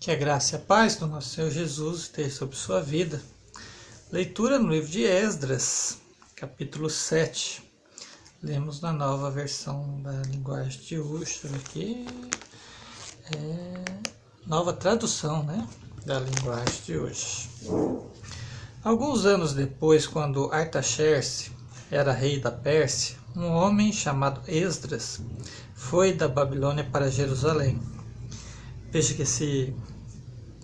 Que a graça e a paz do nosso Senhor Jesus esteja sobre sua vida. Leitura no livro de Esdras, capítulo 7. Lemos na nova versão da linguagem de hoje. aqui. É, nova tradução né, da linguagem de hoje. Alguns anos depois, quando Artaxerxes era rei da Pérsia, um homem chamado Esdras foi da Babilônia para Jerusalém. Veja que esse,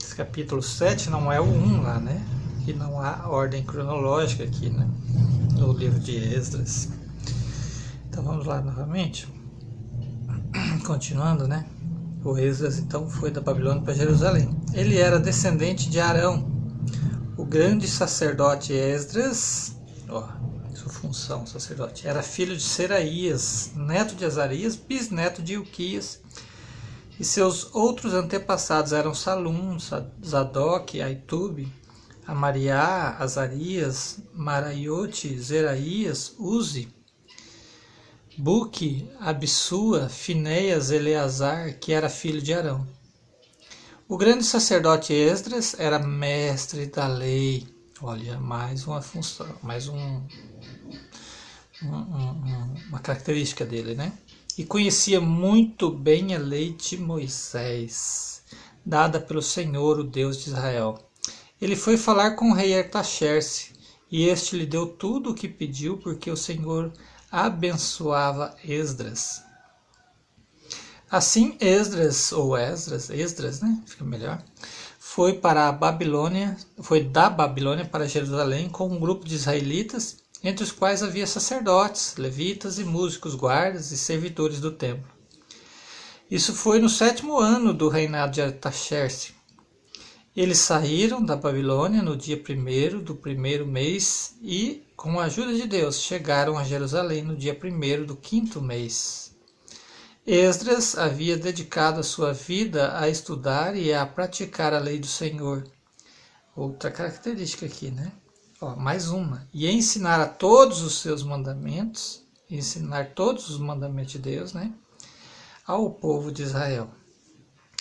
esse capítulo 7 não é o 1 lá, né? Que não há ordem cronológica aqui, né? No livro de Esdras. Então vamos lá novamente. Continuando, né? O Esdras então foi da Babilônia para Jerusalém. Ele era descendente de Arão, o grande sacerdote Esdras, ó, sua função sacerdote, era filho de Seraías, neto de Azarias, bisneto de Ilquias, e seus outros antepassados eram Salum, Zadok, Aitube, Amariá, Azarias, Maraiote, Zeraías, Uzi, Buque, Abissua, Finéias, Eleazar, que era filho de Arão. O grande sacerdote Esdras era mestre da lei. Olha, mais uma função, mais um, um, um, uma característica dele, né? E conhecia muito bem a lei de Moisés, dada pelo Senhor, o Deus de Israel. Ele foi falar com o rei Artaxerxes, e este lhe deu tudo o que pediu, porque o Senhor abençoava Esdras. Assim, Esdras, ou Esdras, Esdras, né? Fica melhor. Foi para a Babilônia, foi da Babilônia para Jerusalém com um grupo de israelitas entre os quais havia sacerdotes, levitas e músicos, guardas e servidores do templo. Isso foi no sétimo ano do reinado de Artaxerxes. Eles saíram da Babilônia no dia primeiro do primeiro mês e, com a ajuda de Deus, chegaram a Jerusalém no dia primeiro do quinto mês. Esdras havia dedicado a sua vida a estudar e a praticar a lei do Senhor. Outra característica aqui, né? Ó, mais uma. E ensinar a todos os seus mandamentos, ensinar todos os mandamentos de Deus, né? Ao povo de Israel.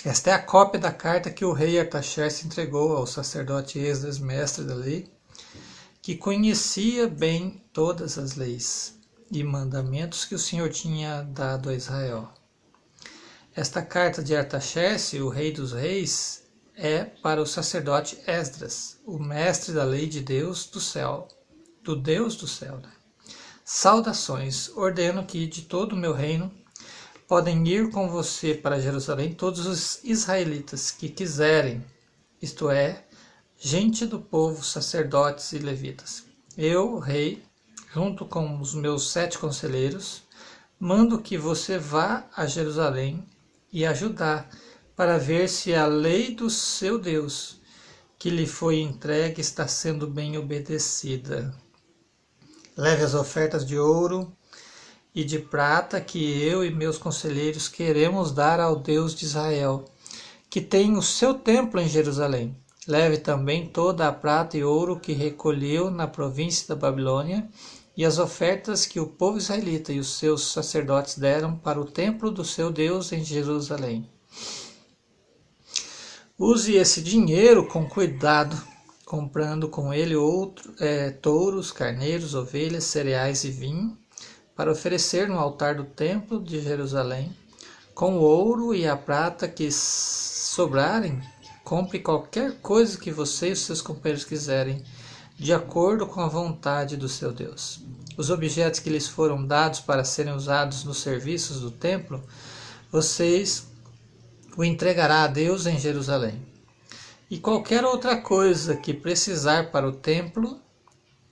Esta é a cópia da carta que o rei Artaxerxes entregou ao sacerdote Esdras, mestre da lei, que conhecia bem todas as leis e mandamentos que o Senhor tinha dado a Israel. Esta carta de Artaxerxes, o rei dos reis, é para o sacerdote Esdras, o mestre da lei de Deus do céu, do Deus do céu. Né? Saudações, ordeno que de todo o meu reino podem ir com você para Jerusalém todos os israelitas que quiserem, isto é, gente do povo, sacerdotes e levitas. Eu, rei, junto com os meus sete conselheiros, mando que você vá a Jerusalém e ajudar para ver se a lei do seu Deus, que lhe foi entregue, está sendo bem obedecida. Leve as ofertas de ouro e de prata que eu e meus conselheiros queremos dar ao Deus de Israel, que tem o seu templo em Jerusalém. Leve também toda a prata e ouro que recolheu na província da Babilônia e as ofertas que o povo israelita e os seus sacerdotes deram para o templo do seu Deus em Jerusalém. Use esse dinheiro com cuidado, comprando com ele outro, é, touros, carneiros, ovelhas, cereais e vinho, para oferecer no altar do templo de Jerusalém. Com o ouro e a prata que sobrarem, compre qualquer coisa que você e seus companheiros quiserem, de acordo com a vontade do seu Deus. Os objetos que lhes foram dados para serem usados nos serviços do templo, vocês o entregará a Deus em Jerusalém. E qualquer outra coisa que precisar para o templo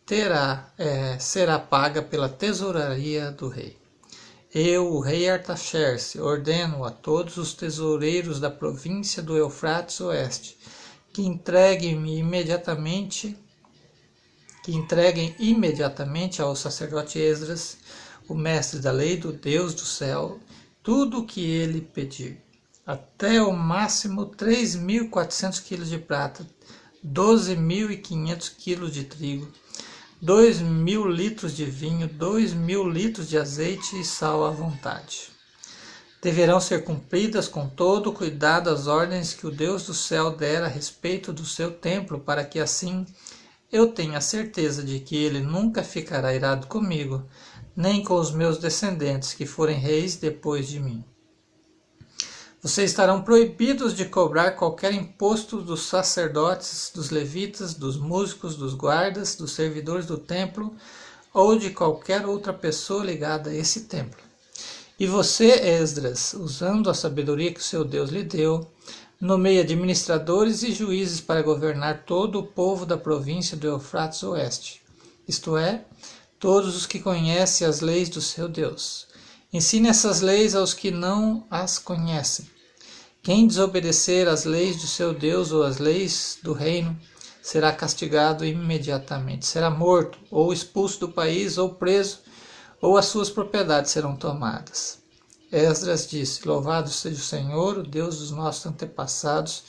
terá é, será paga pela tesouraria do rei. Eu, o rei Artaxerxes, ordeno a todos os tesoureiros da província do Eufrates Oeste que entreguem-me imediatamente que entreguem imediatamente ao sacerdote Esdras, o mestre da lei do Deus do céu, tudo o que ele pedir até o máximo 3.400 kg de prata, 12.500 kg de trigo, 2.000 litros de vinho, 2.000 litros de azeite e sal à vontade. deverão ser cumpridas com todo cuidado as ordens que o Deus do céu dera a respeito do seu templo, para que assim eu tenha certeza de que ele nunca ficará irado comigo, nem com os meus descendentes que forem reis depois de mim. Vocês estarão proibidos de cobrar qualquer imposto dos sacerdotes, dos levitas, dos músicos, dos guardas, dos servidores do templo ou de qualquer outra pessoa ligada a esse templo. E você, Esdras, usando a sabedoria que o seu Deus lhe deu, nomeie administradores e juízes para governar todo o povo da província do Eufrates Oeste, isto é, todos os que conhecem as leis do seu Deus. Ensine essas leis aos que não as conhecem. Quem desobedecer às leis do seu Deus ou às leis do reino será castigado imediatamente. Será morto, ou expulso do país, ou preso, ou as suas propriedades serão tomadas. Esdras disse: Louvado seja o Senhor, o Deus dos nossos antepassados,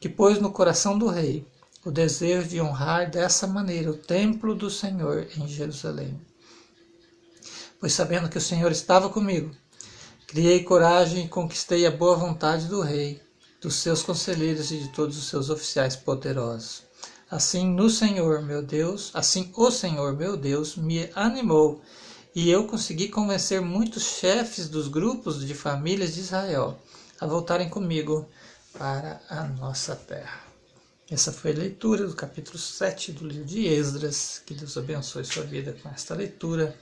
que pôs no coração do rei o desejo de honrar dessa maneira o templo do Senhor em Jerusalém. Pois sabendo que o Senhor estava comigo, criei coragem e conquistei a boa vontade do rei, dos seus conselheiros e de todos os seus oficiais poderosos. Assim no Senhor, meu Deus, assim o Senhor, meu Deus, me animou e eu consegui convencer muitos chefes dos grupos de famílias de Israel a voltarem comigo para a nossa terra. Essa foi a leitura do capítulo 7 do livro de Esdras. Que Deus abençoe sua vida com esta leitura,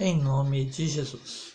em nome de Jesus.